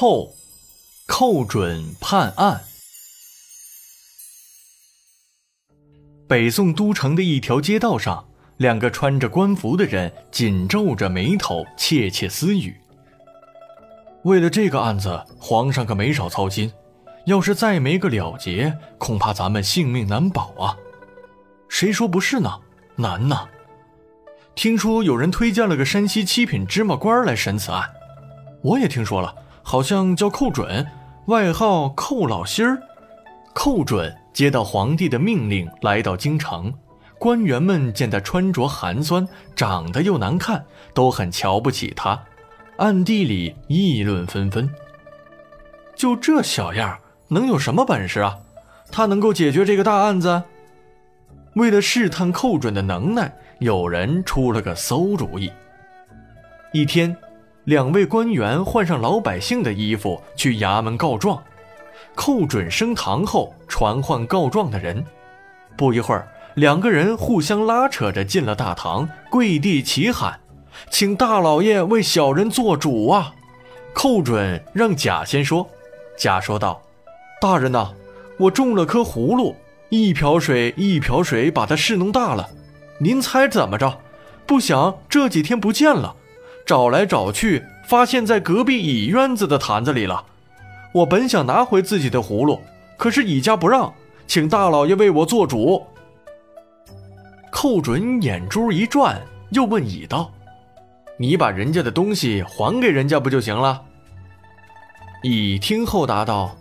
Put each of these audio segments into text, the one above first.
寇，寇准判案。北宋都城的一条街道上，两个穿着官服的人紧皱着眉头，窃窃私语。为了这个案子，皇上可没少操心。要是再没个了结，恐怕咱们性命难保啊！谁说不是呢？难呐！听说有人推荐了个山西七品芝麻官来审此案，我也听说了，好像叫寇准，外号寇老心儿。寇准。接到皇帝的命令，来到京城，官员们见他穿着寒酸，长得又难看，都很瞧不起他，暗地里议论纷纷。就这小样，能有什么本事啊？他能够解决这个大案子？为了试探寇准的能耐，有人出了个馊主意。一天，两位官员换上老百姓的衣服，去衙门告状。寇准升堂后，传唤告状的人。不一会儿，两个人互相拉扯着进了大堂，跪地齐喊：“请大老爷为小人做主啊！”寇准让贾先说。贾说道：“大人呐，我种了颗葫芦，一瓢水一瓢水把它侍弄大了。您猜怎么着？不想这几天不见了，找来找去，发现在隔壁乙院子的坛子里了。”我本想拿回自己的葫芦，可是乙家不让，请大老爷为我做主。寇准眼珠一转，又问乙道：“你把人家的东西还给人家不就行了？”乙听后答道：“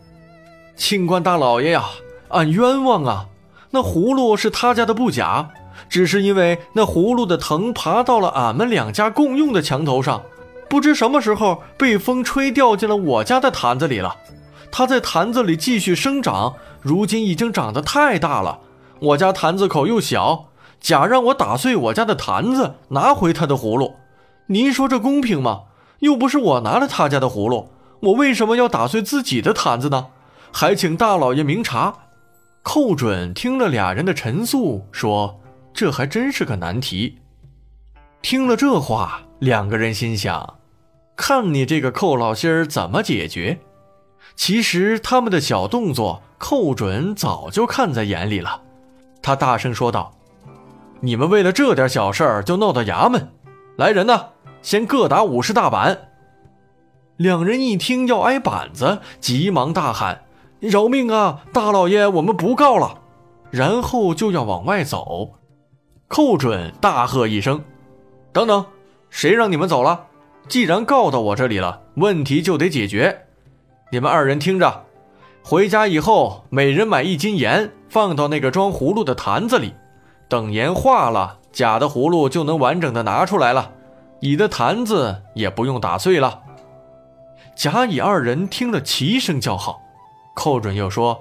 清官大老爷呀，俺冤枉啊！那葫芦是他家的不假，只是因为那葫芦的藤爬到了俺们两家共用的墙头上。”不知什么时候被风吹掉进了我家的坛子里了，它在坛子里继续生长，如今已经长得太大了。我家坛子口又小，甲让我打碎我家的坛子，拿回他的葫芦。您说这公平吗？又不是我拿了他家的葫芦，我为什么要打碎自己的坛子呢？还请大老爷明察。寇准听了俩人的陈述，说：“这还真是个难题。”听了这话，两个人心想。看你这个寇老心儿怎么解决？其实他们的小动作，寇准早就看在眼里了。他大声说道：“你们为了这点小事儿就闹到衙门，来人呐，先各打五十大板！”两人一听要挨板子，急忙大喊：“饶命啊，大老爷，我们不告了！”然后就要往外走。寇准大喝一声：“等等，谁让你们走了？”既然告到我这里了，问题就得解决。你们二人听着，回家以后每人买一斤盐，放到那个装葫芦的坛子里。等盐化了，假的葫芦就能完整的拿出来了，乙的坛子也不用打碎了。甲、乙二人听了齐声叫好。寇准又说：“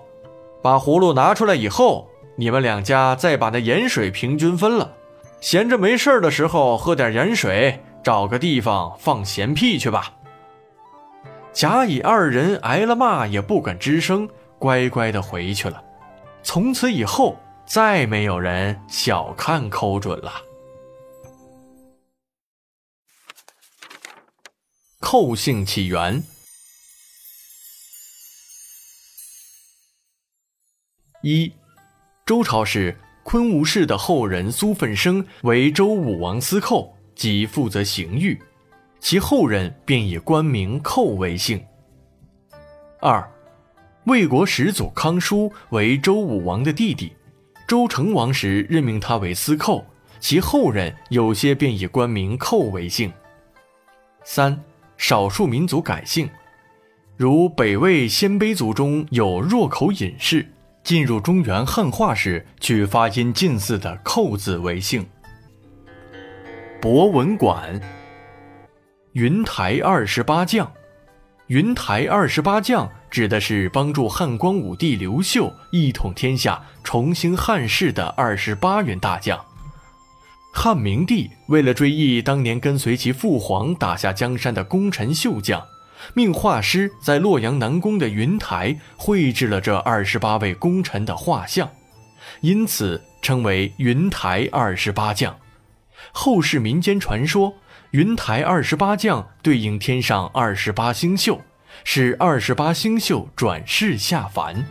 把葫芦拿出来以后，你们两家再把那盐水平均分了。闲着没事的时候喝点盐水。”找个地方放闲屁去吧。甲乙二人挨了骂也不敢吱声，乖乖的回去了。从此以后，再没有人小看寇准了。寇姓起源：一，周朝时，昆吾氏的后人苏奋生为周武王司寇。即负责刑狱，其后人便以官名寇为姓。二，魏国始祖康叔为周武王的弟弟，周成王时任命他为司寇，其后人有些便以官名寇为姓。三，少数民族改姓，如北魏鲜卑族中有若口隐士，进入中原汉化时取发音近似的寇字为姓。博文馆，云台二十八将，云台二十八将指的是帮助汉光武帝刘秀一统天下、重兴汉室的二十八员大将。汉明帝为了追忆当年跟随其父皇打下江山的功臣秀将，命画师在洛阳南宫的云台绘制了这二十八位功臣的画像，因此称为云台二十八将。后世民间传说，云台二十八将对应天上二十八星宿，是二十八星宿转世下凡。